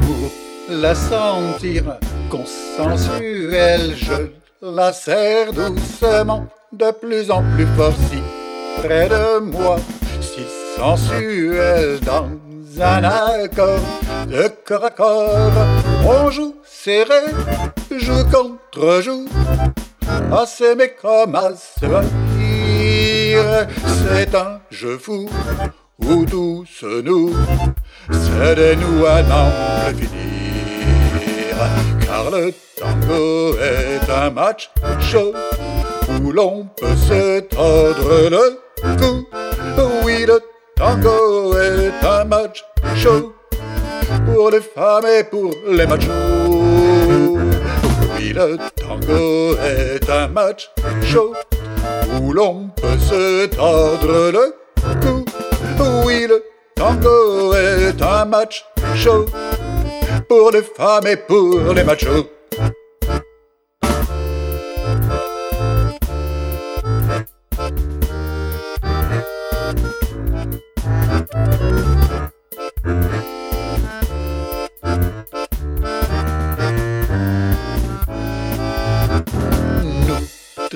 Pour la sentir consensuelle, je la serre doucement, de plus en plus fort si près de moi, si sensuelle dans un accord de corps à corps. On joue serré, joue contre joue, assez mais comme se. C'est un jeu fou où tous nous cédez-nous à n'en finir. Car le tango est un match chaud où l'on peut se tordre le cou. Oui, le tango est un match chaud pour les femmes et pour les machos. Oui, le tango est un match chaud où l'on peut se tordre le cou. Oui, le tango est un match chaud pour les femmes et pour les machos.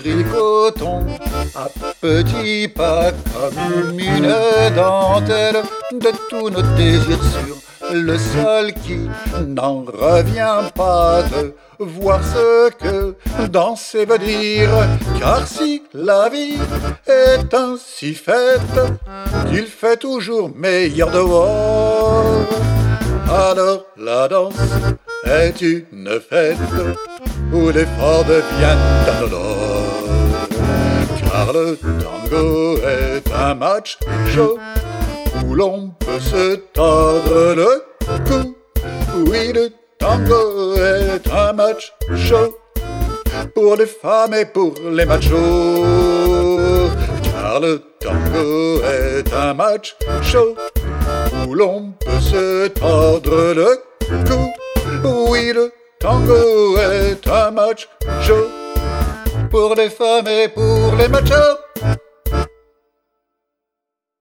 À petits pas comme une dentelle de tous nos désirs sur le sol qui n'en revient pas de voir ce que danser veut dire. Car si la vie est ainsi faite, qu'il fait toujours meilleur dehors, alors la danse est une fête où l'effort devient indolore. Est un match chaud où l'on peut se tordre le cou. Oui, le tango est un match chaud pour les femmes et pour les machos. Car le tango est un match chaud où l'on peut se tordre le cou. Oui, le tango est un match chaud pour les femmes et pour les machos.